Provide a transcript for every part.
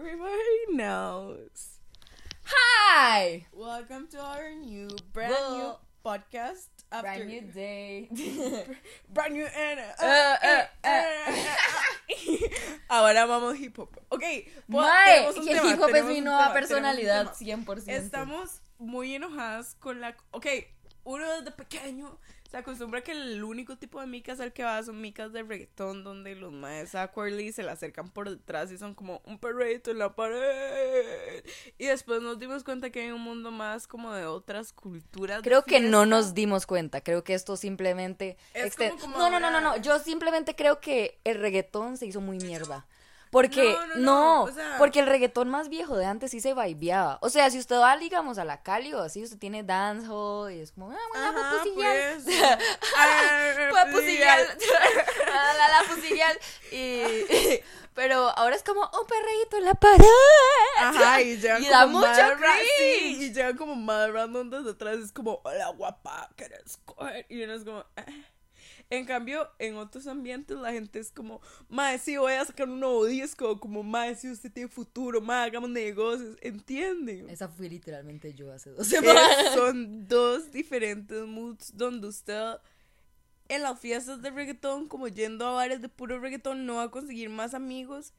Everybody knows. Hi! Welcome to our new, brand new Well, podcast. After Brand new day. brand new and Uh, uh, uh. Ahora vamos hip hop. Ok, pues, un que el tema, hip hop es mi nueva tema, personalidad, tema. 100%. Estamos muy enojadas con la. Ok, uno desde pequeño se acostumbra que el único tipo de micas al que va son micas de reggaetón, donde los maes awkwardly se le acercan por detrás y son como un perrito en la pared. Y después nos dimos cuenta que hay un mundo más como de otras culturas. Creo que no nos dimos cuenta. Creo que esto simplemente. Es exten- como- como no, no, no, no, no. Yo simplemente creo que el reggaetón se hizo muy mierda. Porque, No, no, no, no, o sea- porque el reggaetón más viejo de antes sí se vibeaba. O sea, si usted va, digamos, a la Cali o así, usted tiene dancehall y es como, ah, bueno, Ajá, pues. Ah, la, la pusillar. Y, pero ahora es como un perreíto en la pared. Ajá, y llegan Y da como mucho sí, cringe. y llegan como más random desde atrás, es como, hola guapa, ¿quieres coger? Y uno es como, "Ah". En cambio, en otros ambientes la gente es como, mae, sí, voy a sacar un nuevo disco, como, mae, sí, usted tiene futuro, mae, hagamos negocios, ¿entienden? Esa fui literalmente yo hace dos Es- semanas. son dos diferentes moods donde usted en las fiestas de reggaetón, como yendo a bares de puro reggaetón, no va a conseguir más amigos.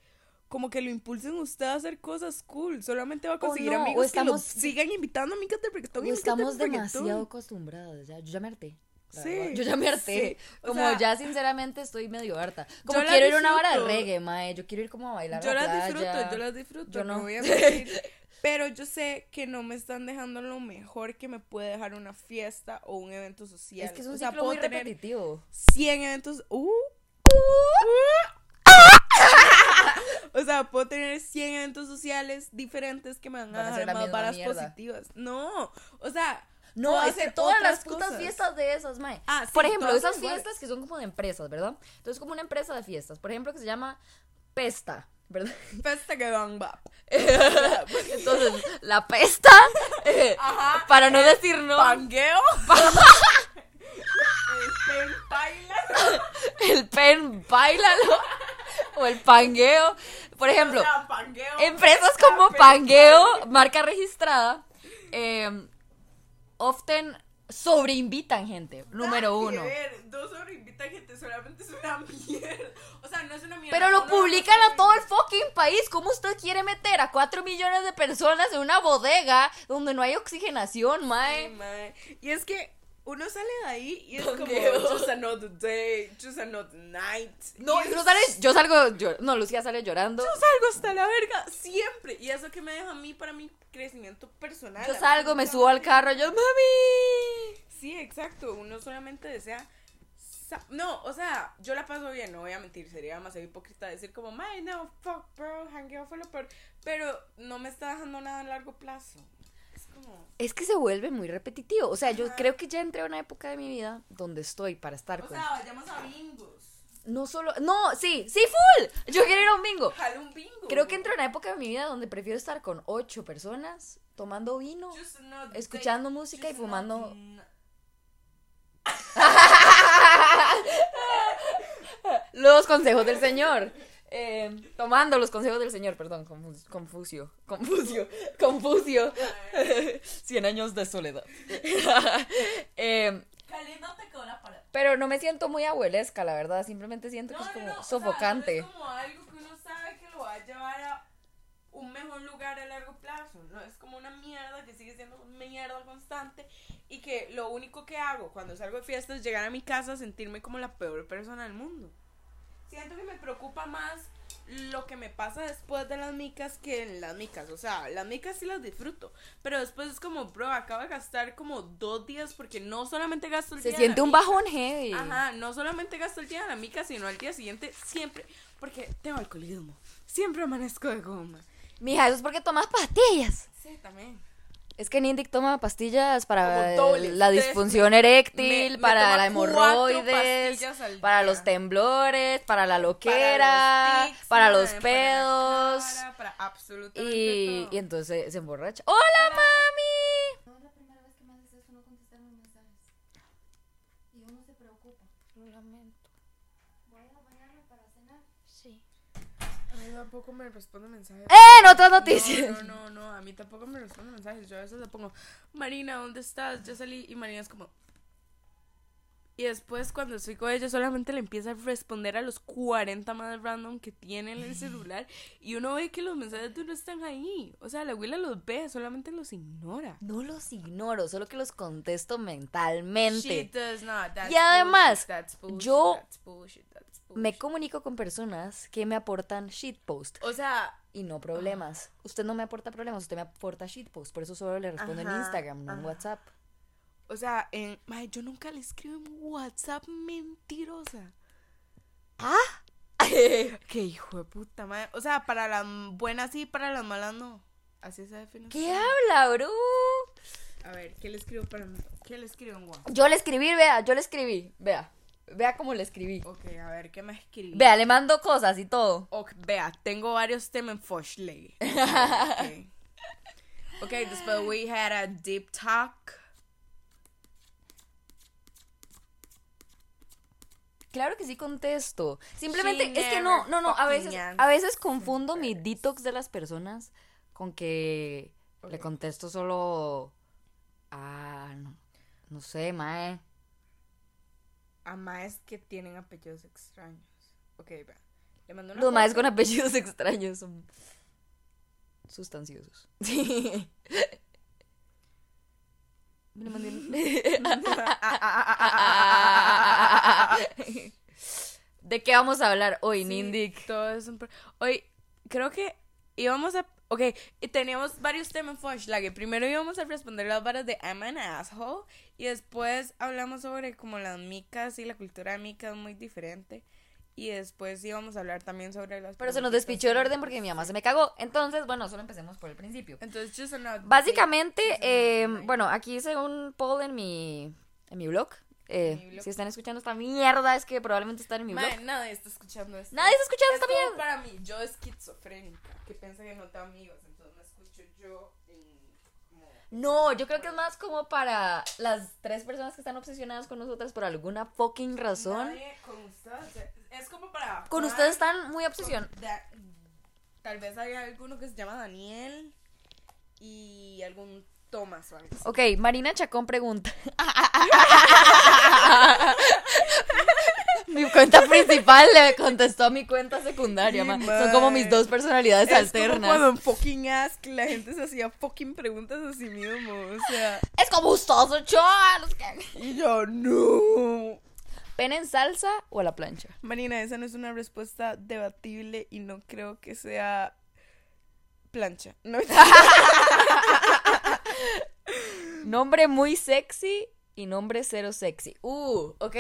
Como que lo impulsen usted a hacer cosas cool. Solamente va a conseguir no, amigos que lo estamos- sigan invitando amigas de reggaetón. O estamos de reggaetón. demasiado acostumbradas, ya. Yo ya me harté. Sí. Yo ya me harté. sí. Como sea, ya sinceramente estoy medio harta. Como quiero ir a una hora de reggae, mae. Yo quiero ir como a bailar Yo a la las playa. disfruto, yo las disfruto. Yo no. voy a mentir. Pero yo sé que no me están dejando lo mejor que me puede dejar una fiesta o un evento social. Es que es un o sea, ciclo puedo muy tener repetitivo. 100 eventos. Uh, O sea, puedo tener 100 eventos sociales diferentes que me van a Van a dejar más varas mierda. positivas. No, o sea, No, hacer todas las putas cosas. fiestas de esas, mae. Ah, sí, Por ejemplo, esas iguales. fiestas que son como de empresas, ¿verdad? Entonces, como una empresa de fiestas, por ejemplo, que se llama Pesta, ¿verdad? Festa que van bap. Entonces, la pesta, eh, Ajá. para no decir no, Pangueo. El pen baila. el pen, bailalo, o el pangueo. Por ejemplo, O sea, pangueo. empresas como Pangueo, marca registrada, eh, often sobreinvitan gente, número uno. ver, Dos sobre invitan gente, solamente es una mierda. O sea, no es una mierda. Pero lo publican no a todo el fucking país. ¿Cómo usted quiere meter a 4 millones de personas en una bodega donde no hay oxigenación, Sí, mae? mae. Y es que uno sale de ahí y es como just another day, just another night. No, Y yo es- sale, yo salgo, yo- no, Lucía sale llorando. Yo salgo hasta la verga siempre. Y eso que me deja a mí para mi crecimiento personal. Yo salgo, me subo al carro, yo, mami. Sí, exacto. Uno solamente desea. No, o sea, yo la paso bien, no voy a mentir, sería demasiado hipócrita decir como, my no, fuck, bro, hangueo fue lo peor. Pero no me está dejando nada a largo plazo. Es como. Es que se vuelve muy repetitivo. O sea, yo creo que ya entré a una época de mi vida donde estoy para estar O con. sea, vayamos a bingos. No solo. No, sí, sí, full. Yo quiero ir a un bingo. Jale un bingo. Creo que entré a una época de mi vida donde prefiero estar con ocho personas, tomando vino. Escuchando música y fumando- Los consejos del Señor. Eh, tomando los consejos del Señor, perdón, Confucio. Confucio. Confucio. Cien años de soledad. Eh, Caliéndote con la pared. pero no me siento muy abuelesca, la verdad. Simplemente siento que es como sofocante. no es como algo que uno sabe que lo va a llevar a un mejor lugar a largo plazo. No es como una mierda que sigue siendo una mierda constante y que lo único que hago cuando salgo de fiesta es llegar a mi casa a sentirme como la peor persona del mundo. Siento que me preocupa más lo que me pasa después de las micas que en las micas. O sea, las micas sí las disfruto. Pero después es como, bro, acabo de gastar como dos días porque no solamente gasto el Se día de la siente un mica, bajón heavy. Ajá, no solamente gasto el día de la mica, sino al día siguiente siempre, porque tengo alcoholismo. Siempre amanezco de goma. Mija, eso es porque tomas pastillas. Sí, también. Es que Nindic toma pastillas para la disfunción eréctil, me para la hemorroides, para los temblores, para la loquera, tics, para los para la pedos. para absolutamente Y, todo. y entonces se emborracha. ¡Hola, mami! No es la primera vez que me haces eso, no contestar mis mensajes. Y uno se preocupa. Lo lamento. Voy a bañarme para cenar. Sí. A mí tampoco me responde mensajes. En otras noticias. No, no, no, no, a mí tampoco me responde mensajes. Yo a veces le pongo, Marina, ¿dónde estás? Ya salí. Y Marina es como. Y después, cuando estoy con ella, solamente le empieza a responder a los 40 más random que tiene en el celular. Y uno ve que los mensajes de uno están ahí. O sea, la abuela los ve, solamente los ignora. No los ignoro, solo que los contesto mentalmente. She does not. That's Y además, bullshit, that's bullshit, yo that's bullshit, Me comunico con personas que me aportan shitpost O sea, y no problemas. Usted no me aporta problemas, usted me aporta shitpost. Por eso solo le respondo en Instagram, no en. WhatsApp. o sea, en, mae, yo nunca le escribo en WhatsApp mentirosa. ¿Ah? Qué hijo de puta, madre. O sea, para las buenas sí, para las malas no. Así se define. ¿Qué habla, bro? A ver, ¿qué le escribo para ¿Qué le escribo en WhatsApp? Yo le escribí, vea, yo le escribí. Vea, vea cómo le escribí. Ok, a ver, ¿qué me escribí? Vea, le mando cosas y todo. Ok, vea, tengo varios temas en Foshley. ok. Ok, después we had a deep talk. Claro que sí contesto. Simplemente She es que no, no, no, a veces, a veces confundo mi detox de las personas con que le contesto solo a no, no sé, mae. A maes que tienen apellidos extraños. Ok, vea. Le mando una Los maes con apellidos extraños son sustanciosos. Sí. Le mandé ¿De qué vamos a hablar hoy, Sí, Nindik? Todo es un Hoy, creo que íbamos a. Ok, y teníamos varios temas Foshlage. Primero íbamos a responder las varas de I'm an asshole. Y después hablamos sobre como las micas y la cultura de micas muy diferente. Y después íbamos a hablar también sobre las. Pero se nos despichó el de- orden porque mi mamá se me cagó. Entonces, bueno, solo empecemos por el principio. Entonces, just. Básicamente, eh, update. bueno, aquí hice un poll en mi, en mi blog. Eh. Si están escuchando esta mierda, es que probablemente están en mi blog. Nadie está escuchando esto. Nadie está escuchando Es esta mierda. para mí, yo esquizofrénica, que piensa que no tengo amigos, entonces me escucho yo en No, yo creo que es más como para las tres personas que están obsesionadas con nosotras por alguna fucking razón. Nadie con ustedes. Es como para. Con ustedes están muy obsesionados. Tal vez hay alguno que se llama Daniel y algún Thomas o algo así. Ok, Marina Chacón pregunta. mi cuenta principal le contestó a mi cuenta secundaria, ma. Son como mis dos personalidades Es como alternas. cuando en fucking Ask la gente se hacía fucking preguntas a sí mismo. O sea, Es como gustoso, chaval. y yo, no. ¿Pena en salsa o a la plancha? Marina, esa no es una respuesta debatible y no creo que sea plancha. No, Nombre muy sexy y nombre cero sexy. Uh, ok.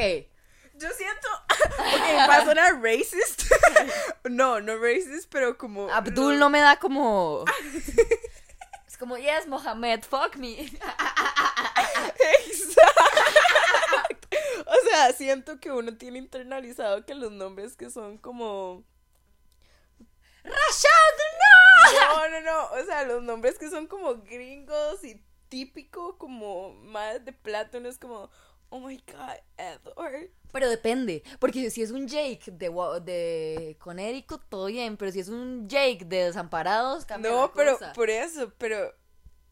yo siento. Ok, va a sonar racist. no, no racist, pero como. Abdul no me da como. Es como, yes, Mohamed, fuck me. Exacto. O sea, siento que uno tiene internalizado que los nombres que son como. ¡Rashad, no! No, no, no. O sea, los nombres que son como gringos y típico, como más de plátano, es como. Oh my god, Edward. Pero depende, porque si es un Jake de, de Connecticut, todo bien, pero si es un Jake de Desamparados, cambia No, la pero cosa. por eso, pero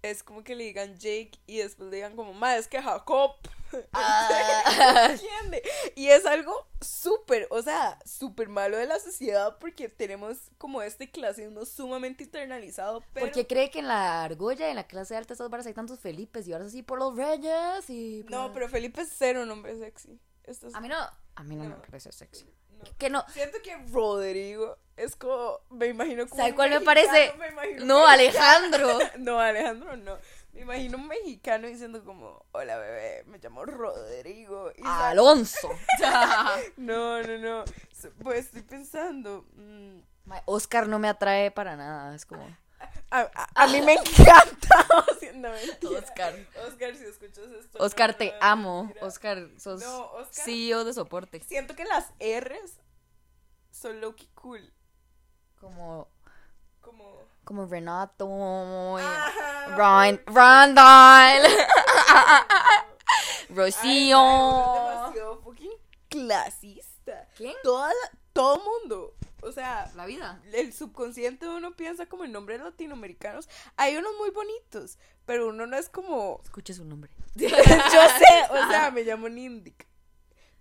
es como que le digan Jake y después le digan como, ma, es que Jacob. Ah. ¿Entiende? Y es algo súper, o sea, súper malo de la sociedad porque tenemos como este clasismo sumamente internalizado, pero... Porque cree que en la argolla, en la clase alta, estas varas hay tantos Felipes y ahora así por los reyes y... No, por- pero Felipe es cero nombre sexy. Esto es- A mí no, a mí no, me No. parece sexy. no. Que no, Siento que Rodrigo es como, me imagino como ¿Sabe un cuál me mexicano, parece? me imagino un no, Alejandro. No, Alejandro no. Me imagino un mexicano diciendo como, hola bebé, me llamo Rodrigo. Y Alonso. No, no, no. Pues estoy pensando. mm, Oscar no me atrae para nada, es como... A, a- a mí me encanta. mentira. Oscar. Oscar, si escuchas esto. Oscar, no, te no, amo. Oscar, sos No, Oscar. CEO de soporte. Siento que las R's son low cool. Como, Como. Renato. y- Ajá, Ron, Rondal. Ay, Rocío. no, es demasiado fucking clasista. ¿Quién? Toda la- todo mundo O sea, La vida. el subconsciente uno piensa como en nombres latinoamericanos. Hay unos muy bonitos, pero uno no es como. Escuche su nombre. Yo sé, o sea, me llamo Nindic.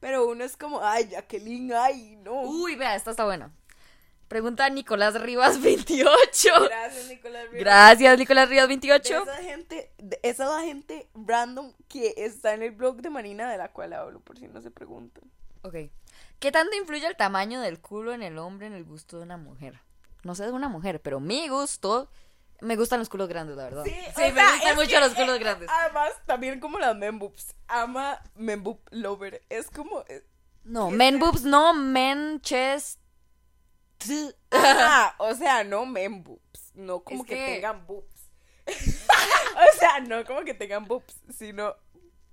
Pero uno es como, ay, Jacqueline, ay, no. Uy, vea, esta está buena. Pregunta Nicolás Rivas 28. Gracias, Nicolás. Rivera. Gracias, Nicolás Rivas De 28. Esa gente, de- esa gente random que está en el blog de Marina de la cual hablo, por si no se preguntan. Ok. ¿Qué tanto influye el tamaño del culo en el hombre en el gusto de una mujer? No sé de una mujer, pero mi gusto. Me gustan los culos grandes, la verdad. Sí, Sí, me sea, gustan mucho que, los culos eh, grandes. Además, también como las men boobs. Ama men boob lover. Es como. eh, No, men boobs, no, men chest. Ajá, o sea, no men boobs. No como Es que... que- tengan boobs. o sea, no como que tengan boobs, sino.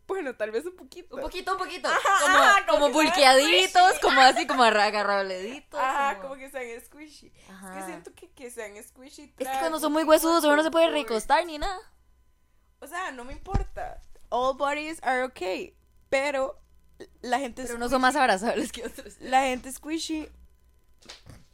Bueno, tal vez un poquito. Un poquito, un poquito. Ajá, como como como bulqueaditos, como así, como agarrableditos. Ajá, como que sean squishy. Es Ajá. que siento que, que sean squishy. Es que cuando son muy huesudos uno no se puede recostar ni nada. O sea, no me importa. All bodies are okay. Pero la gente Pero es no son más abrazables que otros. la gente squishy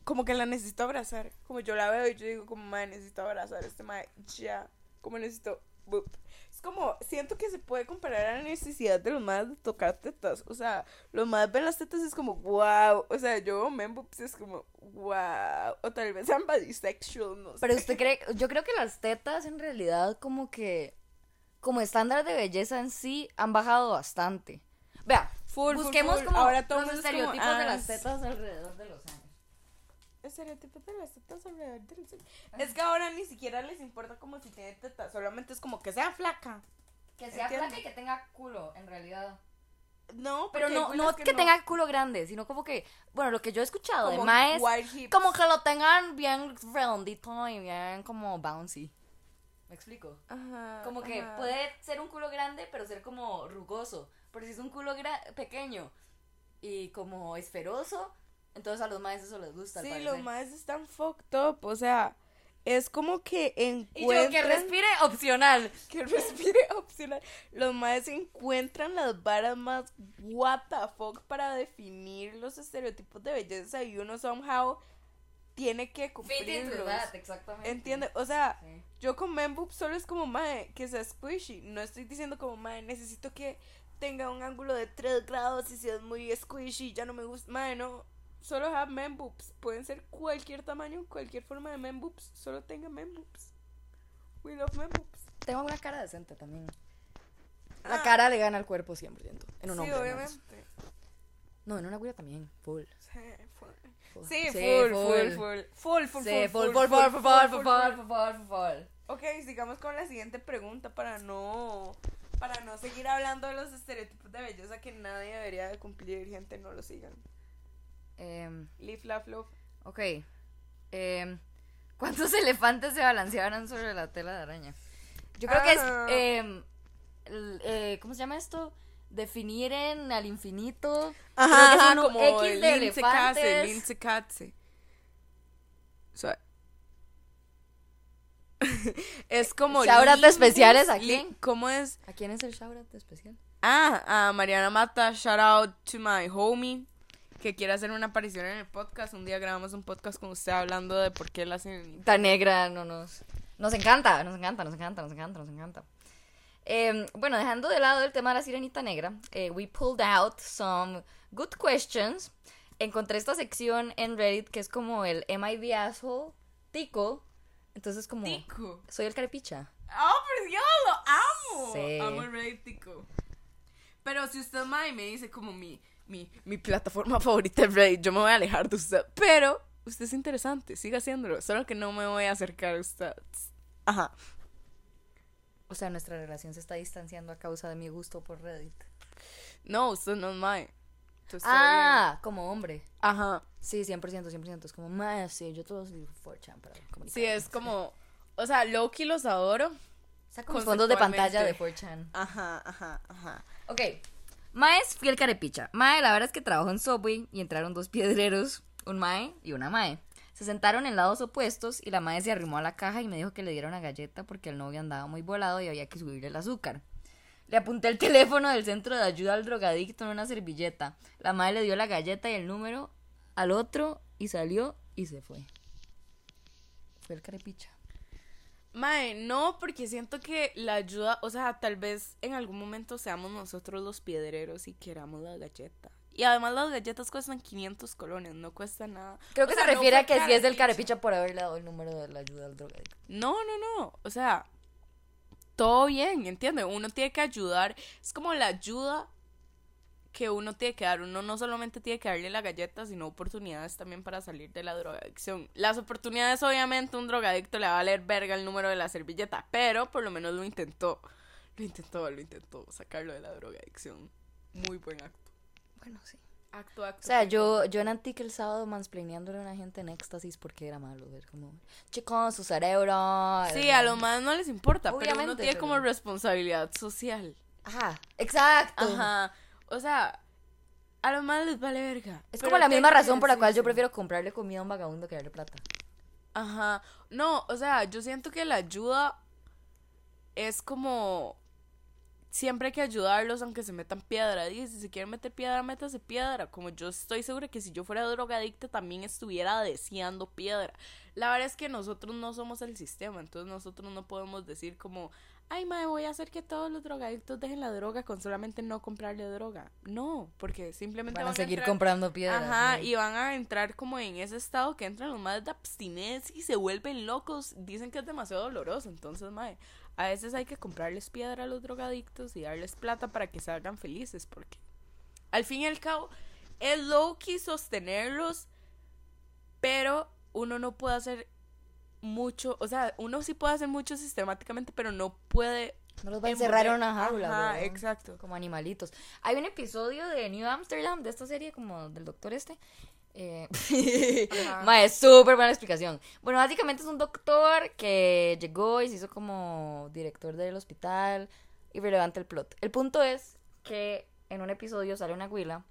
como que la necesito abrazar. Como yo la veo y yo digo como madre necesito abrazar a este madre ya. Como necesito boop. Es como siento que se puede comparar a la necesidad de los madres de tocar tetas. O sea, los madres ven las tetas y es como wow. O sea, yo men boobs es como wow. O tal vez sean bisexual, no sé. Pero usted cree, yo creo que las tetas en realidad como que, como estándar de belleza en sí, han bajado bastante. Vea, Full, busquemos full. como Ahora los como, estereotipos de ah, las tetas alrededor de los Es que ahora ni siquiera les importa como si tiene tetas, solamente es como que sea flaca. Que sea flaca y que tenga culo, en realidad. No, Pero no, no que, tenga culo grande, sino como que, bueno, lo que yo he escuchado de como maes, hips. como que lo tengan bien redondito y bien como bouncy. ¿Me explico? Ajá, Como que ajá. puede ser un culo grande, pero ser como rugoso. Pero si es un culo pequeño y como esferoso, entonces a los maes eso les gusta. Sí, los más están fucked up, o sea, es como que Y yo que encuentran respire opcional. que respire opcional. Los más encuentran las varas más what the fuck para definir los estereotipos de belleza y uno somehow tiene que cumplirlos. that, exactamente. ¿Entiende? O sea, Sí. yo con men boob solo es como mae que sea squishy. No estoy diciendo como mae, necesito que tenga un ángulo de 3 grados y si es muy squishy, ya no me gusta. Mae, no. Solo have men boobs. Pueden ser cualquier tamaño, cualquier forma de men boobs. Solo tenga men boobs. We love men boobs. Tengo una cara decente también. La Ah. cara le gana al cuerpo 100%. En un sí, hombre. obviamente. No, en una güira también. Full. Sí, full. full. Sí, full, full, full. Full, full, Sí, full, full, full, full, full, full, full, full. full, full, full. Ok, sigamos con la siguiente pregunta para no para no seguir hablando de los estereotipos de belleza que nadie debería de cumplir, gente, no lo sigan. Em, Live, laugh, love. ok. Em, ¿Cuántos elefantes se balancearon sobre la tela de araña? Yo creo que es. Ajá. em, eh, ¿Cómo se llama esto? Definir en al infinito. Ajá, Creo que es como X de Katze, elefantes. Es como Shoutout especiales, ¿a quién? ¿Cómo es? ¿A quién es el shoutout especial? Ah, a Mariana Mata, shout out to my homie que quiere hacer una aparición en el podcast. Un día grabamos un podcast con usted hablando de por qué la hacen Tan negra no nos... Nos encanta, nos encanta, nos encanta, nos encanta, nos encanta. Eh, bueno, dejando de lado el tema de la sirenita negra, eh, we pulled out some good questions. Encontré esta sección en Reddit que es como el Am I the asshole? Tico. Entonces como... Tico. Soy el carepicha. Oh, pero yo lo amo. Sí. Amo el Reddit Tico. Pero si usted mae, me dice como mi, mi, mi plataforma favorita es Reddit, yo me voy a alejar de usted. Pero usted es interesante, siga haciéndolo. Solo que no me voy a acercar a usted. Ajá. O sea, nuestra relación se está distanciando a causa de mi gusto por Reddit. No, usted no es mae. Ah, como hombre. Ajá. Sí, 100%, 100%. Es como, más, sí, yo todo soy 4chan para comunicar. Sí, es como. O sea, Loki los adoro. Saco mis fondos de pantalla de conceptualmente. 4chan. Ajá, ajá, ajá. Ok. Mae es fiel carepicha. Mae, la verdad es que trabajó en Subway y entraron dos piedreros, un Mae y una Mae. Se sentaron en lados opuestos y la Mae se arrimó a la caja y me dijo que le diera una galleta porque el novio andaba muy volado y había que subirle el azúcar. Le apunté el teléfono del centro de ayuda al drogadicto en una servilleta. La Mae le dio la galleta y el número al otro y salió y se fue. Fue el carepicha. Mae, no, porque siento que la ayuda, o sea, tal vez en algún momento seamos nosotros los piedreros y queramos la galleta. Y además las galletas cuestan 500 colones, no cuesta nada. Creo O que sea, se refiere a que si es del carepicha. carepicha por haberle dado el número de la ayuda al drogadicto. No, no, no. O sea, todo bien, ¿entiendes? Uno tiene que ayudar. Es como la ayuda que uno tiene que dar. Uno no solamente tiene que darle la galleta, sino oportunidades también para salir de la drogadicción. Las oportunidades, obviamente, un drogadicto le va a valer verga el número de la servilleta, pero por lo menos lo intentó. Lo intentó, lo intentó sacarlo de la drogadicción. Muy buen acto. Bueno, sí. Acto, acto. O sea, yo, yo en Antic el sábado mansplaneándole a una gente en éxtasis porque era malo. Ver como, chicos, su cerebro. Sí, a los más no les importa, pero uno tiene pero- como responsabilidad social. Ajá, exacto. Ajá. O sea, a los más les vale verga. Es como la misma razón por la cual yo prefiero comprarle comida a un vagabundo que darle plata. Ajá. No, o sea, yo siento que la ayuda es como. Siempre hay que ayudarlos aunque se metan piedra. Y si se quieren meter piedra, métase piedra. Como yo estoy segura que si yo fuera drogadicta también estuviera deseando piedra. La verdad es que nosotros no somos el sistema. Entonces nosotros no podemos decir como, ay, madre, voy a hacer que todos los drogadictos dejen la droga con solamente no comprarle droga. No, porque simplemente Van a seguir entrar- comprando piedras. Ajá, ¿no? y van a entrar como en ese estado que entran los más de abstinencia y se vuelven locos. Dicen que es demasiado doloroso. Entonces, mae, a veces hay que comprarles piedra a los drogadictos y darles plata para que se hagan felices. Porque al fin y al cabo, es low-key sostenerlos, pero uno no puede hacer mucho. O sea, uno sí puede hacer mucho sistemáticamente, pero no puede. No los va a encerrar en una jaula. Ajá, ¿verdad? exacto. Como animalitos. Hay un episodio de New Amsterdam, de esta serie, como del doctor este. Eh, es súper buena explicación. Bueno, básicamente es un doctor que llegó y se hizo como director del hospital. Irrelevante el plot. El punto es que en un episodio sale una huila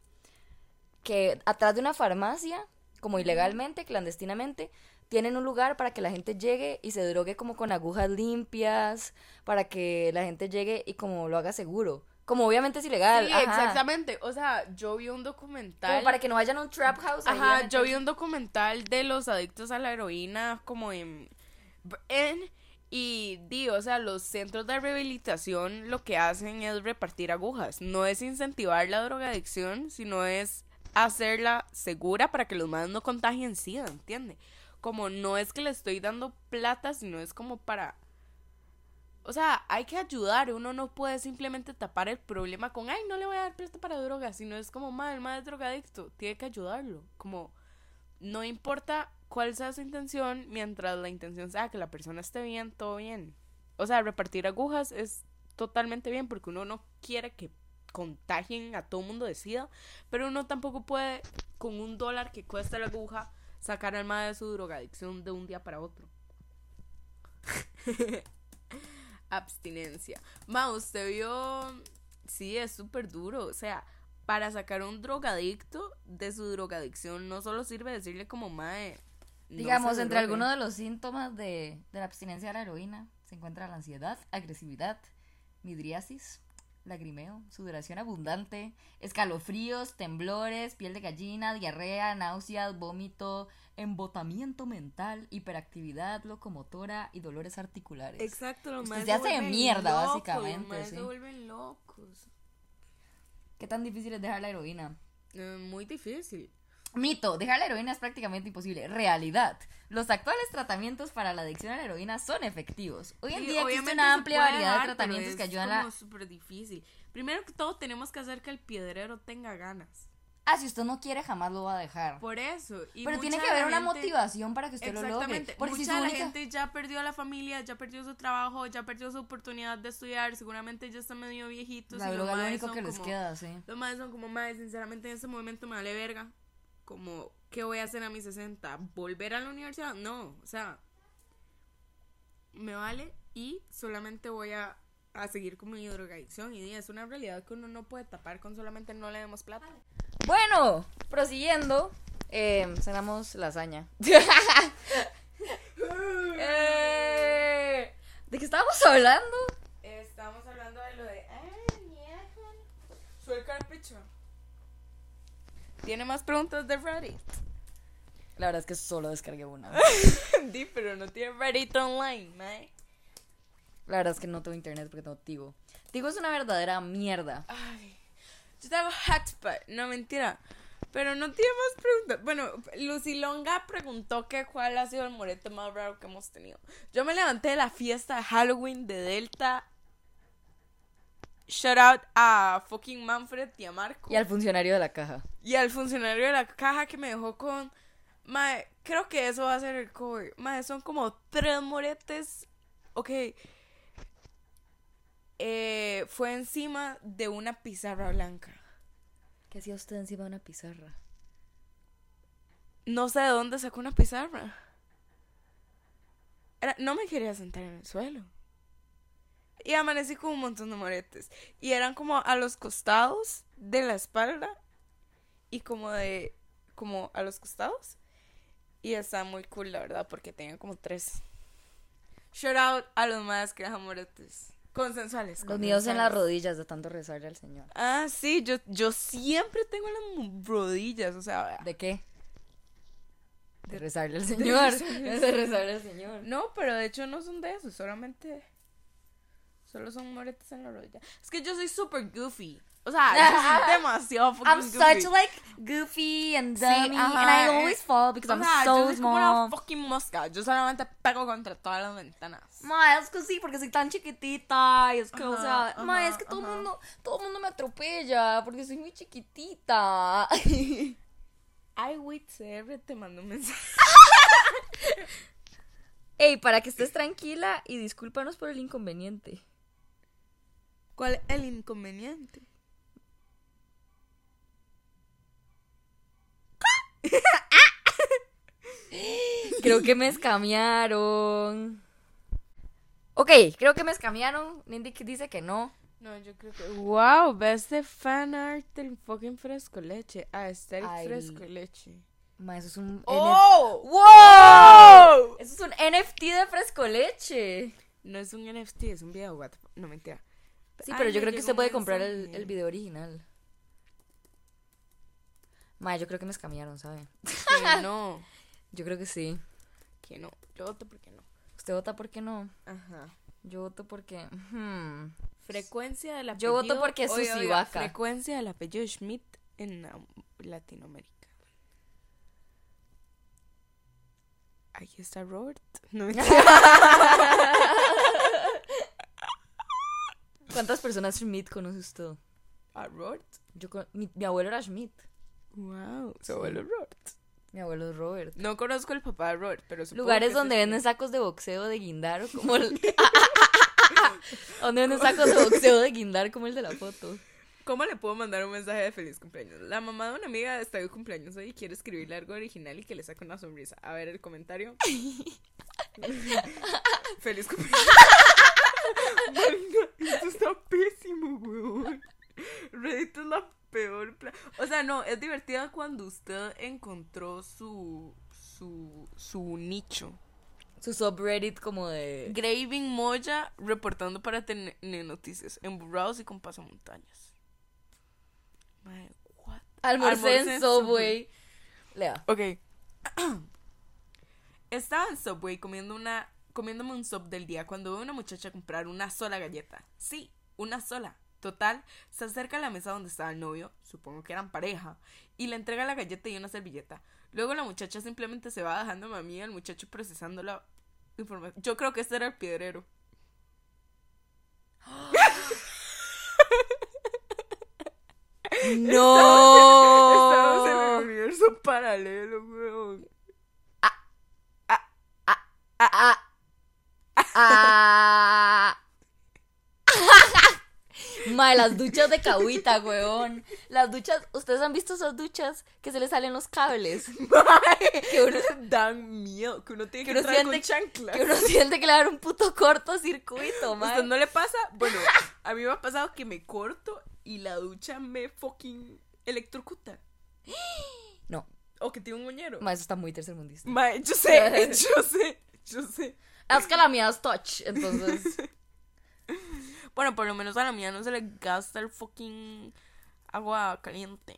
que atrás de una farmacia, como ilegalmente, clandestinamente, tienen un lugar para que la gente llegue y se drogue como con agujas limpias, para que la gente llegue y como lo haga seguro. Como obviamente es ilegal. Sí, ajá. exactamente. O sea, yo vi un documental. Como para que no vayan a un trap house. Ajá, yo vi un documental de los adictos a la heroína como en... en y di, o sea, los centros de rehabilitación lo que hacen es repartir agujas. No es incentivar la drogadicción, sino es hacerla segura para que los más no contagien SIDA, ¿entiende? Como no es que le estoy dando plata, sino es como para... O sea, hay que ayudar. Uno no puede simplemente tapar el problema con, ay, no le voy a dar plata para drogas. Sino es como, mal, el es drogadicto. Tiene que ayudarlo. Como, no importa cuál sea su intención, mientras la intención sea que la persona esté bien, todo bien. O sea, repartir agujas es totalmente bien porque uno no quiere que contagien a todo mundo de SIDA, pero uno tampoco puede, con un dólar que cuesta la aguja, sacar al más de su drogadicción de un día para otro. Abstinencia. Ma, usted vio. Sí, es súper duro. O sea, para sacar a un drogadicto de su drogadicción, no solo sirve decirle como mae. no Digamos, entre drogue". algunos de los síntomas de, de la abstinencia de la heroína se encuentra la ansiedad, agresividad, midriasis, lagrimeo, sudoración abundante, escalofríos, temblores, piel de gallina, diarrea, náuseas, vómito, embotamiento mental, hiperactividad locomotora y dolores articulares. Exacto, Usted maes se hace mierda, locos, básicamente, sí. se vuelven locos. ¿Qué tan difícil es dejar la heroína? Eh, muy difícil. Mito, dejar la heroína es prácticamente imposible. Realidad. Los actuales tratamientos para la adicción a la heroína son efectivos. Hoy en Sí, día existe una amplia variedad dejar, de tratamientos que es ayudan a... como súper difícil. Primero que todo, tenemos que hacer que el piedrero tenga ganas. Ah, si usted no quiere, jamás lo va a dejar. Por eso. y Pero tiene que haber una gente- motivación para que usted lo logre. Exactamente. Porque si Mucha de la única- gente ya perdió a la familia, ya perdió su trabajo, ya perdió su oportunidad de estudiar. Seguramente ya están medio viejitos. La droga es lo único que les como- queda, sí. Los más son como, madre, sinceramente en este momento me vale verga. Como, ¿qué voy a hacer a mis 60? ¿Volver a la universidad? No, o sea, me vale y solamente voy a, a seguir con mi drogadicción. Y es una realidad que uno no puede tapar con solamente no le demos plata. Bueno, prosiguiendo, eh, cenamos lasaña. Eh, ¿De qué estábamos hablando? Estamos hablando de lo de. Soy el carpicho. ¿Tiene más preguntas de Reddit? La verdad es que solo descargué una. Di, pero no tiene Reddit online, mae. La verdad es que no tengo internet porque tengo Tigo. Tigo es una verdadera mierda. Ay, yo tengo hotspot. No, mentira. Pero no tiene más preguntas. Bueno, Lucy Longa preguntó que cuál ha sido el moreto más raro que hemos tenido. Yo me levanté de la fiesta de Halloween de Delta. Shout out a fucking Manfred y a Marco. Y al funcionario de la caja. Y al funcionario de la caja que me dejó con. Mae, creo que eso va a ser el cover. Mae, son como tres moretes. Ok. Eh, fue encima de una pizarra blanca. ¿Qué hacía usted encima de una pizarra? No sé de dónde sacó una pizarra. Era- no me quería sentar en el suelo. Y amanecí con un montón de moretes. Y eran como a los costados de la espalda. Y como de. como a los costados. Y está muy cool, la verdad, porque tenía como tres. Shout out a los más que dejan moretes. Consensuales. Los míos en las rodillas de tanto rezarle al Señor. Ah, sí, yo, yo siempre tengo en las rodillas, o sea, ¿De qué? De rezarle al Señor. De rezarle al Señor. No, pero de hecho no son de esos, solamente. Solo son moretes en la rodilla. Es que yo soy super goofy. O sea, yo soy demasiado fucking I'm goofy. such like goofy and dummy and ajá, I eh. always fall because O I'm sea, yo so soy como una fucking mosca. Yo solamente pego contra todas las ventanas. Ma, es que sí, porque soy tan chiquitita. Y es que, o Ajá, sea, ma, es que todo el mundo, todo el mundo me atropella porque soy muy chiquitita. Ay, wait, CR te mando un mensaje. Ey, para que estés tranquila y discúlpanos por el inconveniente. ¿Cuál es el inconveniente? Creo que me escamearon. Ok, creo que me escamearon. Nindy dice que no. No, yo creo que. Wow, ves de fan art del fucking fresco leche. Ah, Aesthetic Ay. fresco leche. Ma, eso es un. ¡Oh! ¡Wow! Eso es un NFT de fresco leche. No es un NFT, es un video. What No, mentira. Sí, Ay, pero yo me creo que usted puede comprar el, video original. Ma, yo creo que me escamearon, ¿sabe? Que no. Yo creo que sí. Que no. Yo voto porque no. ¿Usted vota por qué no? Ajá. Yo voto porque. hmm. Frecuencia del Yo apellido. voto porque es Susi Vaca. Frecuencia del apellido Schmidt en la- Latinoamérica. Ahí está Robert. No mentira. ¿Cuántas personas Schmidt conoce usted? ¿A Robert? Yo con- mi, mi abuelo era Schmidt. Wow. Su abuelo Robert. Mi abuelo es Robert. No conozco el papá de Robert, pero supongo Lugares que donde venden sacos de boxeo de guindar, como el... donde venden sacos de boxeo de guindar, como el de la foto. ¿Cómo le puedo mandar un mensaje de feliz cumpleaños? La mamá de una amiga está de cumpleaños hoy y quiere escribirle algo original y que le saque una sonrisa. A ver el comentario. feliz cumpleaños. Esto está pésimo, weón. Reddit es la peor. pla- O sea, no, es divertido cuando usted encontró su. su. su nicho. Su subreddit como de... Graving Moya reportando para TN Noticias. Emburrados y con pasamontañas. Mae, what? Almorcé Almorcé en Subway. Lea. Ok. Estaba en Subway comiendo una, comiéndome un sub del día cuando veo a una muchacha comprar una sola galleta. Sí, una sola. Total, se acerca a la mesa donde estaba el novio, supongo que eran pareja, y le entrega la galleta y una servilleta. Luego la muchacha simplemente se va dejándome a mí y al muchacho procesando la información. Yo creo que este era el piedrero. Estamos en el ¡No! universo paralelo, weón. Ah. Mae, las duchas de cahuita, weón. Las duchas, ¿ustedes han visto esas duchas que se le salen los cables? que uno, Dan miedo, que uno tiene que que, uno con chanclas. que uno siente que le va a dar un puto cortocircuito, ¿A mae. usted no le pasa? Bueno, a mí me ha pasado que me corto y la ducha me fucking electrocuta. No, O que tiene un moñero. mae, eso está muy tercermundista. Mae, yo sé, yo sé, yo sé. Es que la mía es touch, entonces. Bueno, por lo menos a la mía no se le gasta el fucking agua caliente.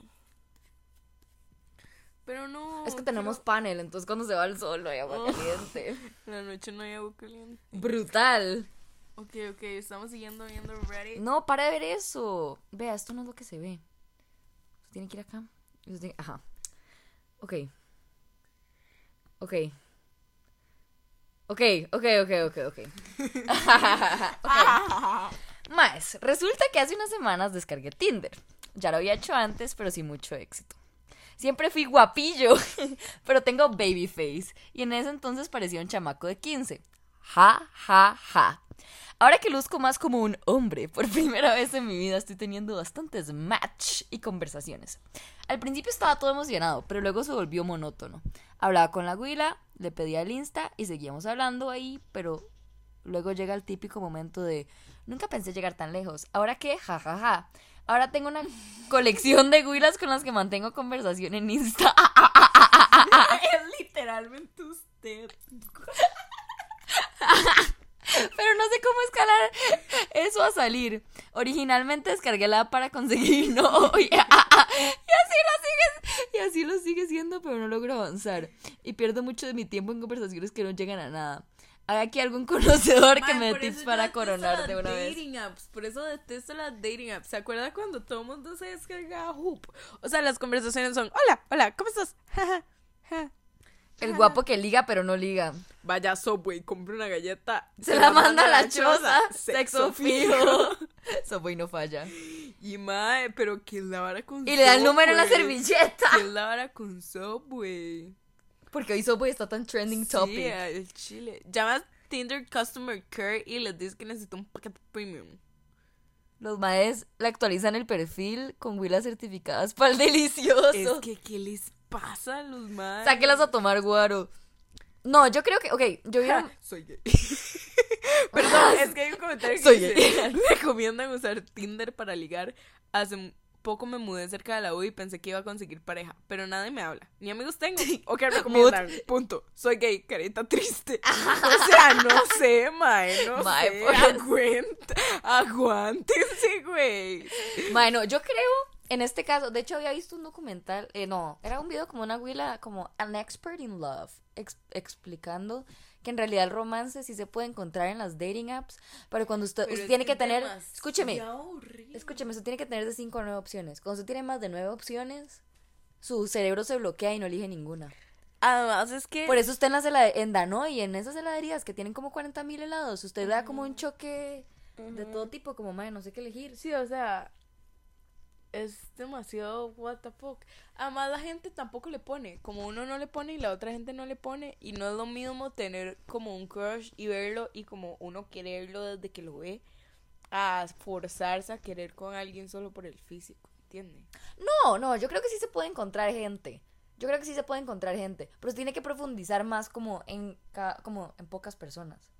Pero no. Es que tenemos panel, entonces cuando se va el sol no hay agua Oh. caliente. En la noche no hay agua caliente. Brutal. Ok, ok, estamos siguiendo viendo Reddit. No, para de ver eso. Vea, esto no es lo que se ve. Usted tiene que ir acá. Tiene- Ajá. Ok. Ok. Ok, ok, ok, ok, ok. Ok. Más, resulta que hace unas semanas descargué Tinder. Ya lo había hecho antes, pero sin mucho éxito. Siempre fui guapillo, pero tengo baby face. Y en ese entonces parecía un chamaco de 15. Ja, ja, ja. Ahora que luzco más como un hombre, por primera vez en mi vida estoy teniendo bastantes match y conversaciones. Al principio estaba todo emocionado, pero luego se volvió monótono. Hablaba con la güila, le pedía el Insta y seguíamos hablando ahí, pero luego llega el típico momento de nunca pensé llegar tan lejos. ¿Ahora qué? Ja, ja, ja. Ahora tengo una colección de güilas con las que mantengo conversación en Insta. es literalmente usted. Pero no sé cómo escalar eso a salir. Originalmente descargué la app para conseguir novia. Y así lo sigue, y así lo sigue siendo, pero no logro avanzar. Y pierdo mucho de mi tiempo en conversaciones que no llegan a nada. ¿Hay aquí algún conocedor que me dé tips para coronar de una vez? dating apps, por eso detesto las dating apps. ¿Se acuerda cuando todo el mundo se descargaba Hoop? O sea, las conversaciones son, hola, hola, ¿cómo estás? Ja, ja, ja. El guapo que liga pero no liga. Vaya Subway, compra una galleta. Se la manda a la choza. Sexo fijo. Subway no falla. Y mae, pero ¿qué es la vara con Y le da el número en la servilleta. ¿Qué es la vara con Subway? Porque hoy Subway está tan trending topic. Sí, el chile. Llamas Tinder Customer Care y les dices que necesita un paquete premium. Los maes le actualizan el perfil con huilas certificadas para el delicioso. Es que, ¿qué les pasa los maes? Sáquelas a tomar guaro. No, yo creo que, ok, yo vi Ja, Soy gay. Perdón, es que hay un comentario que Soy dice, recomiendan usar Tinder para ligar. Hace poco me mudé cerca de la U y pensé que iba a conseguir pareja, pero nadie me habla. Ni amigos tengo. ¿O recomiendan? Punto. Soy gay, carita triste. O sea, no sé, mae, no Mae, sé. Aguanta, aguántense, güey. Bueno, yo creo, en este caso, de hecho había visto un documental, eh, no, era un video como una huila, como An Expert in Love, ex- explicando que en realidad el romance sí se puede encontrar en las dating apps, pero cuando usted, Pero usted es tiene que tener, escúcheme, horrible. escúcheme, usted tiene que tener de 5 a 9 opciones. Cuando usted tiene más de 9 opciones, su cerebro se bloquea y no elige ninguna. Además es que... Por eso usted en, las en Danone y en esas heladerías que tienen como 40 mil helados, usted da como un choque de todo tipo, como, madre, no sé qué elegir. Sí, o sea, es demasiado what the fuck. Además la gente tampoco le pone, como uno no le pone y la otra gente no le pone y no es lo mismo tener como un crush y verlo y como uno quererlo desde que lo ve a forzarse a querer con alguien solo por el físico, ¿entiende? No, no, yo creo que sí se puede encontrar gente. Yo creo que sí se puede encontrar gente, pero se tiene que profundizar más como en como en pocas personas.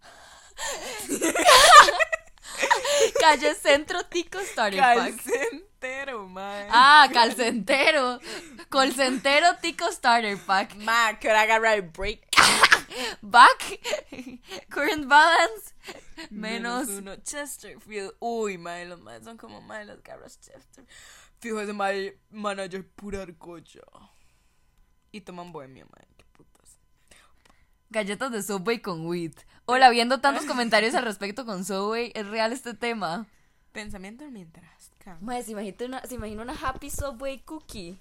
Calle Centro Tico Starter Pack. Calcentero, man. Ah, calcentero. Colcentero Tico Starter Pack. Ma, que ahora agarra el break. Back. Current balance. Menos. uno. Chesterfield. Uy, madre, los madres son como madre, las garras Chesterfield. Fijo, ese manager pura argolla. Y toman bohemia, putas. Galletas de Subway con wheat. Hola, viendo tantos comentarios al respecto con Subway, ¿es real este tema? Pensamiento mientras. Madre, se imagina una, se imagina una Happy Subway Cookie.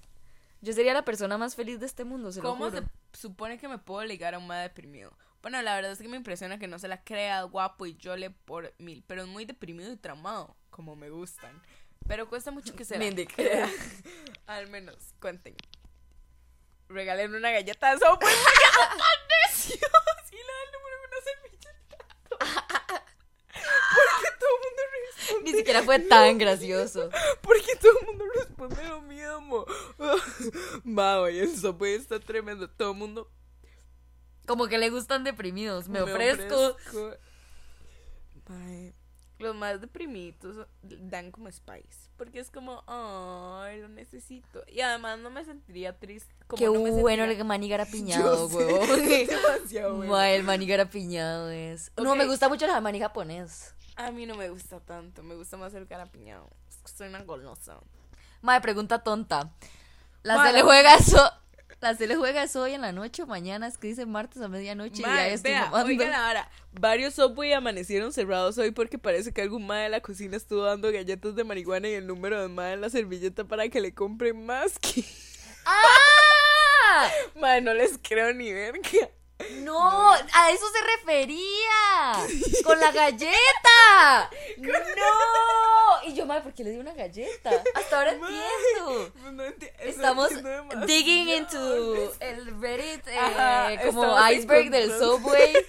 Yo sería la persona más feliz de este mundo, se lo ¿Cómo juro. se supone que me puedo ligar a un madre deprimido? Bueno, la verdad es que me impresiona que no se la crea guapo y yo le por mil, pero es muy deprimido y traumado, como me gustan. Pero cuesta mucho que se la Mindy, crea. Al menos, cuenten. Regalen una galleta de sopa. ¡Tan necios! Y le dan el número en una servilleta. Porque todo el mundo responde. Ni siquiera fue tan gracioso. Porque todo el mundo responde lo mismo. Ma, oye, el sopa está tremendo. Todo el mundo Como que le gustan deprimidos. Me, ofrezco. ofrezco. Mae, Los más deprimidos dan como spice. Porque es como, ay, lo necesito. Y además no me sentiría triste. Como Qué no me bueno sentiría- el manigar apiñado, Yo sé, huevón. demasiado bueno. El manigar apiñado es. No, me gusta mucho el maní japonés. A mí no me gusta tanto. Me gusta más el carapiñado. Es que Soy una golosa. Madre, pregunta tonta. La Mae, se le juega eso. La Cele juega es hoy en la noche o mañana, es que dice martes a medianoche y ya estoy vea, oigan ahora, varios Subway amanecieron cerrados hoy porque parece que algún mae de la cocina estuvo dando galletas de marihuana y el número de mae en la servilleta para que le compren más que... ¡Ah! Mae, no les creo ni verga. No, a eso se refería. Con la galleta. No. Y yo, madre, ¿por qué le di una galleta? Hasta ahora entiendo. Pues no Estamos digging into el Reddit eh, Ajá, como iceberg del subway.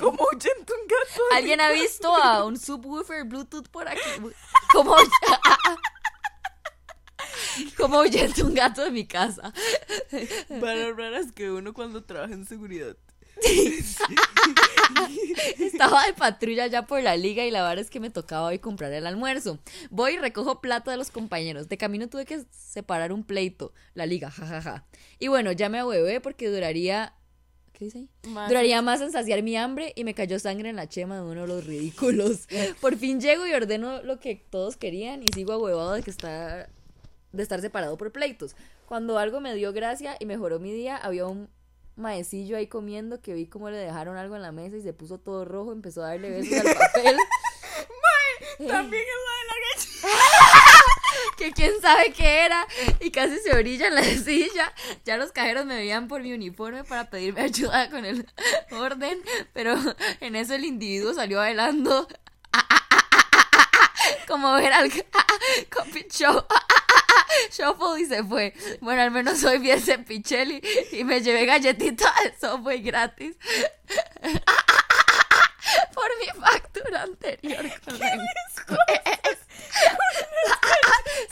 Oyendo un gato. ¿Alguien ha visto a un subwoofer Bluetooth por aquí? Como como oyendo un gato de mi casa. Varas raras que uno cuando trabaja en seguridad. Estaba de patrulla ya por la liga y la verdad es que me tocaba hoy comprar el almuerzo. Voy y recojo plata de los compañeros. De camino tuve que separar un pleito. La liga, jajaja. Y bueno, ya me ahuevé porque duraría... ¿Qué dice ahí? Más- Duraría más en saciar mi hambre y me cayó sangre en la chema de uno de los ridículos. Por fin llego y ordeno lo que todos querían y sigo ahuevado de que está de estar separado por pleitos. Cuando algo me dio gracia y mejoró mi día, había un maecillo ahí comiendo que vi cómo le dejaron algo en la mesa y se puso todo rojo, empezó a darle besos al papel. También es la de la que quién sabe qué era y casi se orilla en la silla. Ya los cajeros me veían por mi uniforme para pedirme ayuda con el orden, pero en eso el individuo salió bailando como ver al Coffee Show. Shuffle y se fue. Bueno, al menos hoy vi ese Pichelli y me llevé galletita de Subway gratis. Por mi factura anterior encuesta.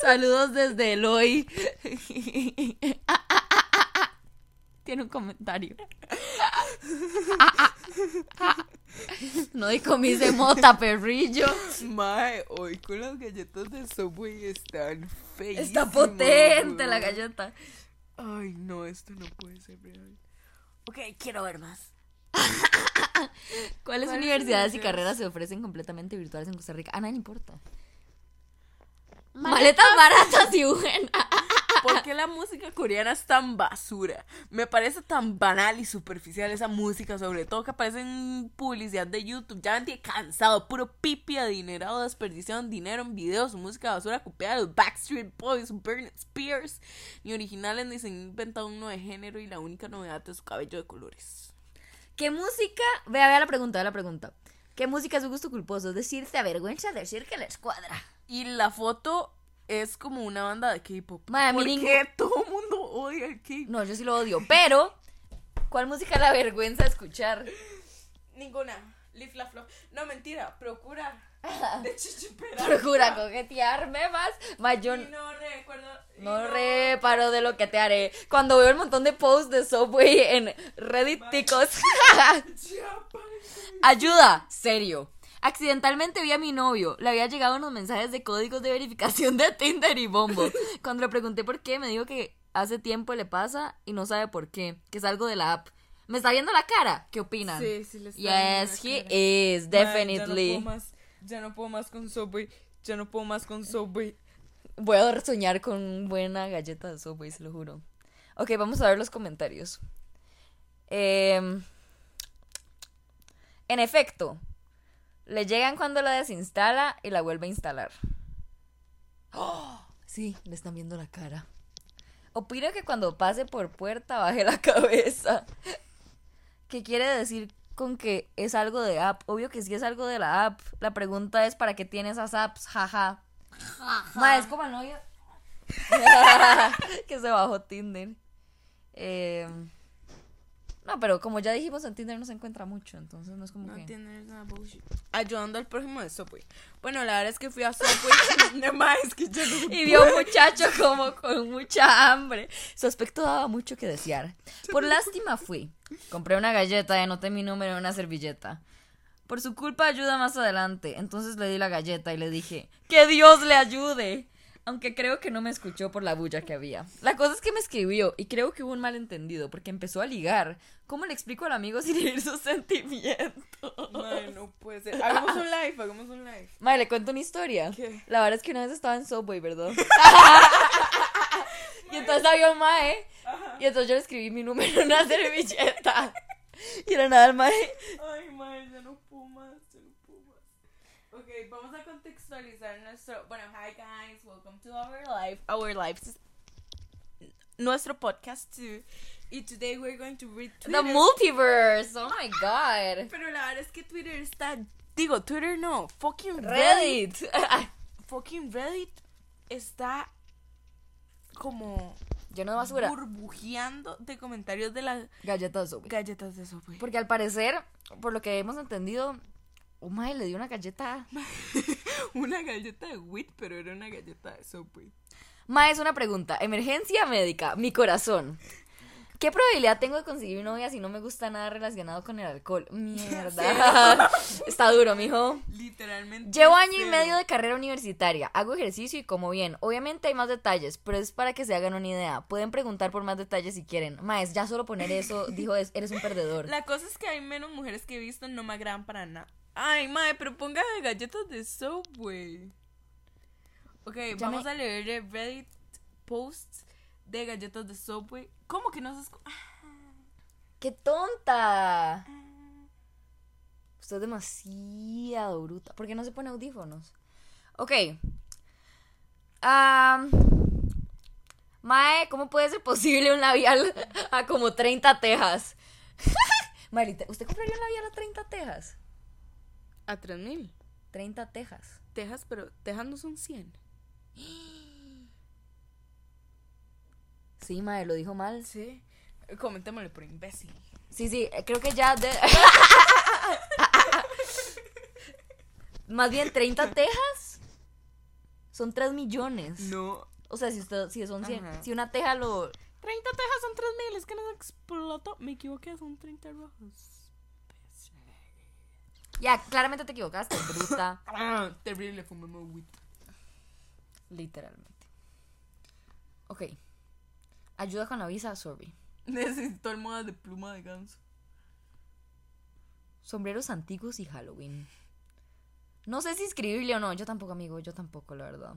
Saludos desde Eloy. Tiene un comentario. No dijo mi de mota, perrillo. Mae, hoy con las galletas de Subway están feísimas. Está potente la galleta. Ay, no, esto no puede ser real. Ok, quiero ver más. ¿Cuáles ¿Cuáles universidades y carreras se ofrecen completamente virtuales en Costa Rica? A nadie le importa. Maletas baratas y buenas. ¿Por qué la música coreana es tan basura? Me parece tan banal y superficial esa música, sobre todo que aparece en publicidad de YouTube. Ya me cansado, puro pipi adinerado, desperdiciaron dinero en videos, música basura copiada de los Backstreet Boys, Britney Spears. Ni originales ni se han inventado uno de género y la única novedad es su cabello de colores. ¿Qué música? Vea, vea la pregunta, vea la pregunta. ¿Qué música es su gusto culposo? Es decir, te avergüenza decir que les cuadra. Y la foto es como una banda de K-pop. ¿Por ningún- qué todo el mundo odia el K-pop? No, yo sí lo odio. Pero, ¿cuál música la vergüenza escuchar? Ninguna. Live la flow. No, mentira. Procura. De. Procura coquetearme más. Más yo Y no recuerdo. no reparo de lo que te haré. Cuando veo el montón de posts de Subway en Reddit, ticos. Ayuda, serio. Accidentalmente vi a mi novio. Le había llegado unos mensajes de códigos de verificación de Tinder y Bombo. Cuando le pregunté por qué, me dijo que hace tiempo le pasa y no sabe por qué. Que es algo de la app. ¿Me está viendo la cara? ¿Qué opinan? Sí, sí, le está Yes, viendo he la cara. is, Mae, Ya no, definitely. puedo más, ya no puedo más con Subway. Ya no puedo más con Subway. Voy a soñar con una buena galleta de Subway, se lo juro. Ok, vamos a ver los comentarios. Em, en efecto, le llegan cuando la desinstala y la vuelve a instalar. ¡Oh! Sí, le están viendo la cara. Opino que cuando pase por puerta baje la cabeza. ¿Qué quiere decir con que es algo de app? Obvio que sí es algo de la app. La pregunta es ¿para qué tiene esas apps? Jaja. Ma, es como el novio que se bajó Tinder. Eh, no, pero como ya dijimos, en Tinder no se encuentra mucho, entonces no es como No que... tienes nada bullshit. Ayudando al prójimo de Subway. Bueno, la verdad es que fui a Subway. más, que ya no Y vio un muchacho como con mucha hambre. Su aspecto daba mucho que desear. Por lástima fui. Compré una galleta y anoté mi número en una servilleta. Por su culpa ayuda más adelante. Entonces le di la galleta y le dije, ¡Que Dios le ayude! Aunque creo que no me escuchó por la bulla que había. La cosa es que me escribió y creo que hubo un malentendido porque empezó a ligar. ¿Cómo le explico al amigo sin herir sus sentimientos? Madre, no puede ser. Hagamos un live, hagamos un live. Madre, le cuento una historia. ¿Qué? La verdad es que una vez estaba en Subway, ¿verdad? y entonces había un mae Y entonces yo le escribí mi número en una servilleta. Y era nada el mae. Ay, madre, ya no puedo más, Ok, vamos a contextualizar nuestro. Bueno, hi guys, welcome to our life. Our lives. Nuestro podcast too. Y today we're going to read Twitter. The multiverse. Oh my god. Pero la verdad es que Twitter está. Digo, Twitter no. Fucking Reddit. Reddit. Fucking Reddit está como Lleno de basura. burbujeando de comentarios de las Galletas Subway. galletas de Subway. Porque al parecer, por lo que hemos entendido, oh my, le dio una galleta. Una galleta de wheat, pero era una galleta de Subway. Ma, es una pregunta. Emergencia médica. Mi corazón. ¿Qué probabilidad tengo de conseguir novia si no me gusta nada relacionado con el alcohol? Mierda. Está duro, mijo. Literalmente. Llevo año y medio de carrera universitaria. Hago ejercicio y como bien. Obviamente hay más detalles, pero es para que se hagan una idea. Pueden preguntar por más detalles si quieren. Maes, ya solo poner eso, dijo, es- eres un perdedor. La cosa es que hay menos mujeres que he visto, no me agradan para nada. Ay, madre, pero ponga galletas de Subway. Ok, Ya vamos me- a leer el Reddit posts de galletas de Subway. ¿Cómo que no se escu- Ah, ¡Qué tonta! Usted es demasiado bruta. ¿Por qué no se pone audífonos? Ok. Am, Mae, ¿cómo puede ser posible un labial a como 30 tejas? Marita, ¿usted compraría un labial a 30 tejas? A 3000. 30 tejas. Texas, pero Texas no son 100. Sí, Mae, lo dijo mal. Sí. Comentémosle por imbécil. Sí, sí, eh, creo que ya. de- Más bien 30 tejas son 3 millones. No. O sea, si, usted, si son 100. Ajá. Si una teja lo. 30 Texas son 3000, es que no explotó. Me equivoqué, son 30 rojos. Ya, claramente te equivocaste, bruta. Terrible, fumemos wheat. Literalmente. Ok. Ayuda con la visa, sorry. Necesito almohadas de pluma de ganso. Sombreros antiguos y Halloween. No sé si escribirle o no, yo tampoco, amigo, yo tampoco, la verdad.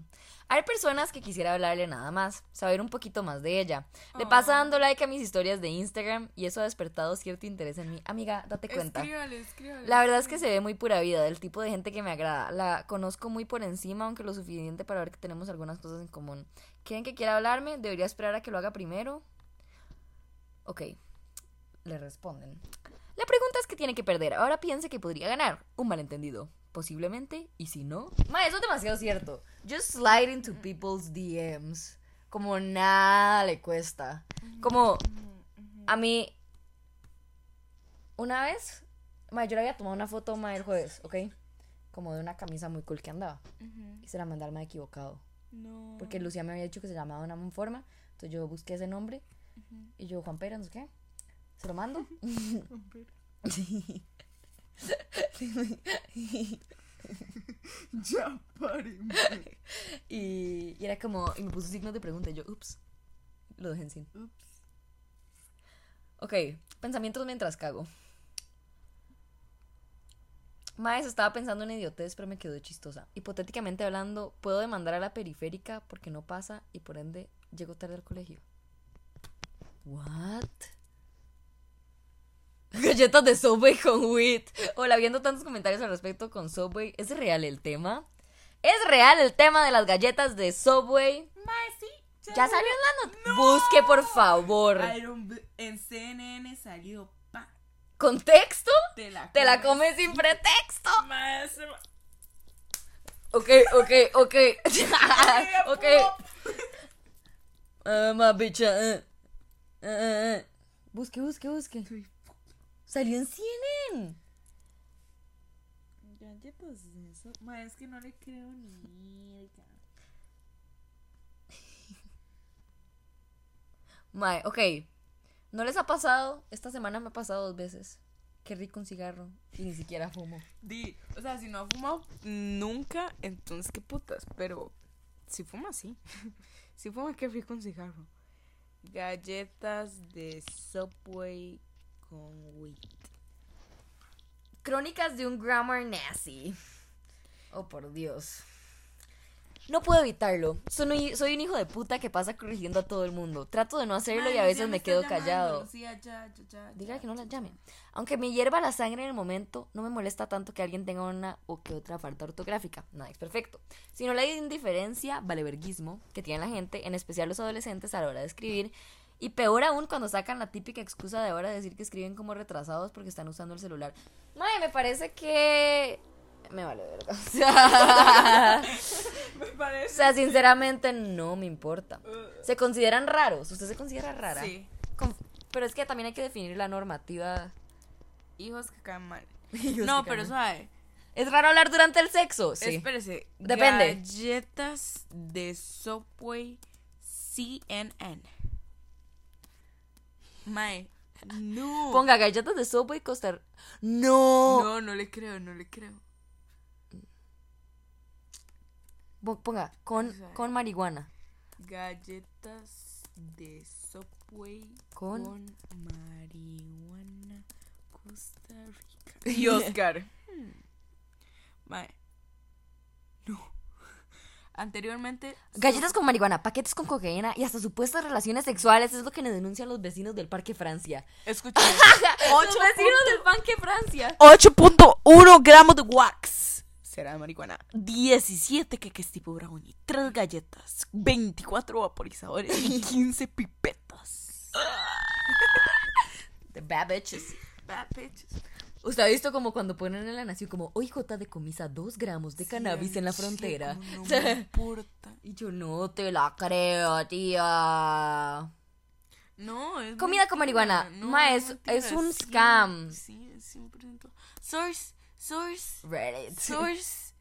Hay personas que quisiera hablarle nada más, saber un poquito más de ella. Le pasa dando like a mis historias de Instagram y eso ha despertado cierto interés en mí. Amiga, date cuenta. Escríbale, escríbale. La verdad es que se ve muy pura vida, del tipo de gente que me agrada. La conozco muy por encima, aunque lo suficiente para ver que tenemos algunas cosas en común. ¿Quieren que quiera hablarme? ¿Debería esperar a que lo haga primero? Ok, le responden. La pregunta es que tiene que perder. Ahora piense que podría ganar. Un malentendido. Posiblemente. Y si no. Ma, eso es demasiado cierto. Just slide into people's DMs. Como nada le cuesta. Como a mí. Una vez. Ma, yo le había tomado una foto ma, el jueves, ¿ok? Como de una camisa muy cool que andaba. Y se la mandé al ma equivocado. No. Porque Lucía me había dicho que se llamaba de una forma. Entonces yo busqué ese nombre. Y yo, Juan Pérez, no sé qué. Se lo mando. Ya, paren. y, y era como. Y me puso signos de pregunta. Y yo, ups. Lo dejé en sin. Ups. Ok, pensamientos mientras cago. Maes, estaba pensando en idiotez, pero me quedó chistosa. Hipotéticamente hablando, puedo demandar a la periférica porque no pasa y por ende llego tarde al colegio. What? Galletas de Subway con wheat. Hola, viendo tantos comentarios al respecto con Subway, ¿es real el tema? ¿Es real el tema de las galletas de Subway? Mae, sí. ¿Ya salió en la not- Busque, por favor. Iron en CNN salió pa. ¿Contexto? Te la Te la comes sin pretexto. Mae, se Ok, ok, ok. ok. Ah, ma bicha. Eh, eh, eh. Busque, busque, busque. Salió en CNN. Galletas de eso. Mae, es que no le creo ni. Mae, ok. ¿No les ha pasado? Esta semana me ha pasado dos veces. Qué rico un cigarro. Y ni siquiera fumo. Di, o sea, si no ha fumado nunca, entonces qué putas. Pero si fuma, sí. si fuma, qué rico un cigarro. Galletas de Subway con. Crónicas de un grammar nazi. Oh, por Dios. No puedo evitarlo. Soy, soy un hijo de puta que pasa corrigiendo a todo el mundo. Trato de no hacerlo y a veces me quedo llamando, callado. Lucía, ya, ya, ya, Diga que no la llame. Aunque me hierva la sangre en el momento, no me molesta tanto que alguien tenga una o que otra falta ortográfica. Nada es perfecto. Sino la indiferencia, valeverguismo, que tiene la gente, en especial los adolescentes a la hora de escribir. Y peor aún cuando sacan la típica excusa de ahora de decir que escriben como retrasados porque están usando el celular. Mae, me parece que... Me vale verga. O sea, Me o parece. sea, sinceramente no me importa. ¿Se consideran raros? ¿Usted se considera rara? Sí. Con- Pero es que también hay que definir la normativa. Hijos que caen mal. Hijos no, pero suave. ¿Es raro hablar durante el sexo? Sí. Espérese. Depende. Galletas de Subway CNN. Mae. No. Ponga galletas de Subway Costa No. No, no le creo, no le creo. Po- Ponga con, con marihuana. Galletas de Subway Con- con, marihuana Costa Rica. Y Oscar. Hmm. Mae. No. Anteriormente. Galletas con marihuana, paquetes con cocaína y hasta supuestas relaciones sexuales es lo que le denuncian los vecinos del Parque Francia. Escuché. Los vecinos del Parque Francia. 8.1 gramos de wax. Será de marihuana. 17 queques tipo brownie. 3 galletas. 24 vaporizadores y 15 pipetas. The bad bitches. Bad bitches. ¿Usted ha visto como cuando ponen en la nación como hoy J de comisa dos gramos de cannabis en la Sí, frontera? como No me importa. Y yo no te la creo, tía. No, es Comida con marihuana. No, Ma, es- es un sí, scam. Sí, es 100%. Source, source, Reddit. source.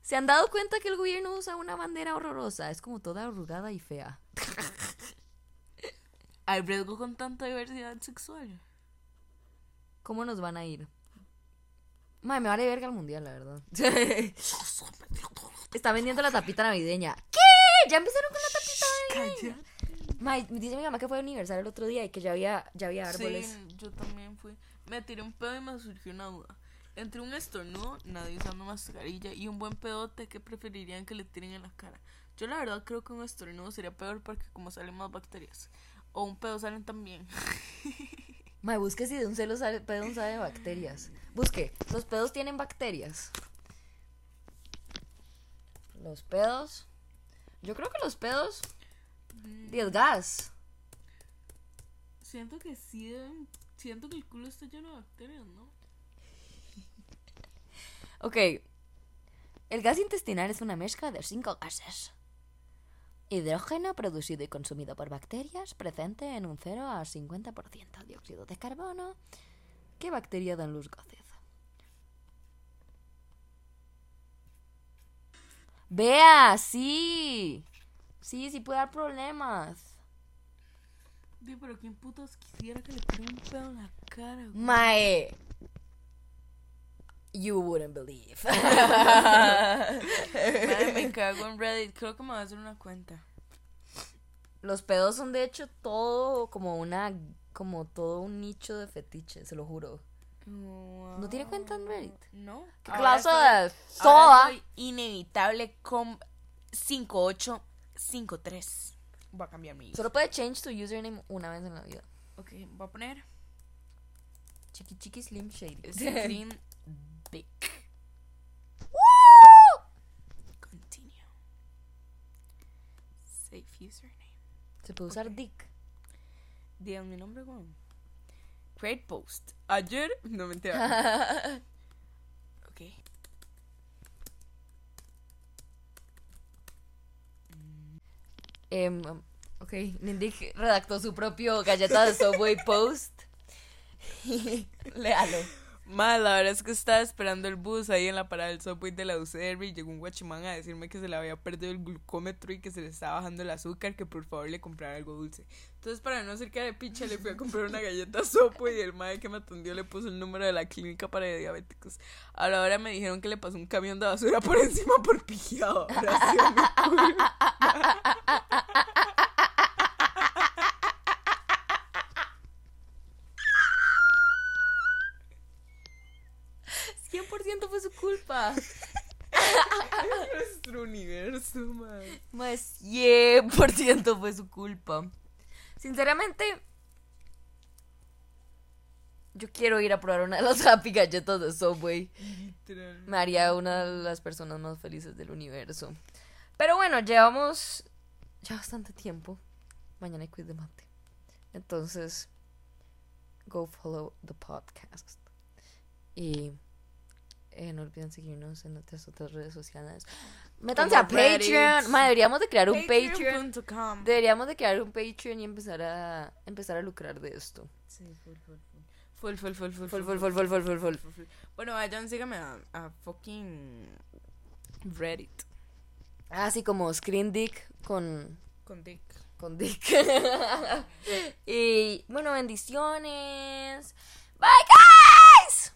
¿Se han dado cuenta que el gobierno usa una bandera horrorosa? Es como toda arrugada y fea. Hay riesgo con tanta diversidad sexual. ¿Cómo nos van a ir? Madre, me vale verga el mundial, la verdad. Está vendiendo la tapita navideña. ¿Qué? ¿Ya empezaron con la tapita navideña? Mae, dice mi mamá que fue a aniversario el otro día y que ya había, ya había árboles. Sí, yo también fui. Me tiré un pedo y me surgió una duda. Entre un estornudo, nadie usando mascarilla, y un buen pedote, ¿qué preferirían que le tiren en la cara? Yo la verdad creo que un estornudo sería peor porque como salen más bacterias. O un pedo salen también. Mae, busque si de un celo sale, pedo sale de bacterias. Busque, los pedos tienen bacterias. Los pedos. Yo creo que los pedos. Y el gas. Siento que sí Siento que el culo está lleno de bacterias, ¿no? Ok. El gas intestinal es una mezcla de cinco gases. Hidrógeno producido y consumido por bacterias, presente en un 0 a 50%. Dióxido de carbono. ¿Qué bacteria dan los gases? Vea, sí. Sí, sí puede dar problemas. Di, pero ¿quién putas quisiera que le tiren un pedo en la cara? güey? Mae. You wouldn't believe. Madre, me cago en Reddit. Creo que me voy a hacer una cuenta. Los pedos son de hecho todo como una como todo un nicho de fetiche, se lo juro. ¿No tiene cuenta en Reddit? No. ¿Qué clase de soda? inevitable con 5853. Voy a cambiar mi. Solo puede change tu username una vez en la vida. Ok, voy a poner Chiqui chiqui slim shady. Screen Dick. Continue. Save username. Se puede usar dick. Digan mi nombre, Juan. Create post. Ayer. No mentira. ok. Em, ok, Nindic redactó su propio galleta de Subway post. Léalo. Ma, la verdad es que estaba esperando el bus ahí en la parada del subway de la UCR y llegó un guachimán a decirme que se le había perdido el glucómetro y que se le estaba bajando el azúcar, que por favor le comprara algo dulce. Entonces, para no ser que de picha, le fui a comprar una galleta sopo y el madre que me atendió le puso el número de la clínica para diabéticos. A la hora me dijeron que le pasó un camión de basura por encima por pijado. Sí, mi culo. 100% fue su culpa. Nuestro universo, man. Más 100% fue su culpa. Sinceramente, yo quiero ir a probar una de las Happy Galletas de Subway. Literal. Me haría una de las personas más felices del universo. Pero bueno, llevamos ya bastante tiempo. Mañana hay quiz de mate. Entonces, go follow the podcast. Y eh, no olviden seguirnos en nuestras otras redes sociales. Métanse a Como. Patreon. Ma, deberíamos de crear un Patreon. Deberíamos de crear un Patreon y empezar a empezar a lucrar de esto. Sí, full, full, full. Full, full, full, full, Full, full, full, full, full, full, full. full, full. Bueno, vayan, síganme a, a fucking Reddit. Así como Screen Dick con Con Dick. con Dick. y bueno, bendiciones. Bye, guys.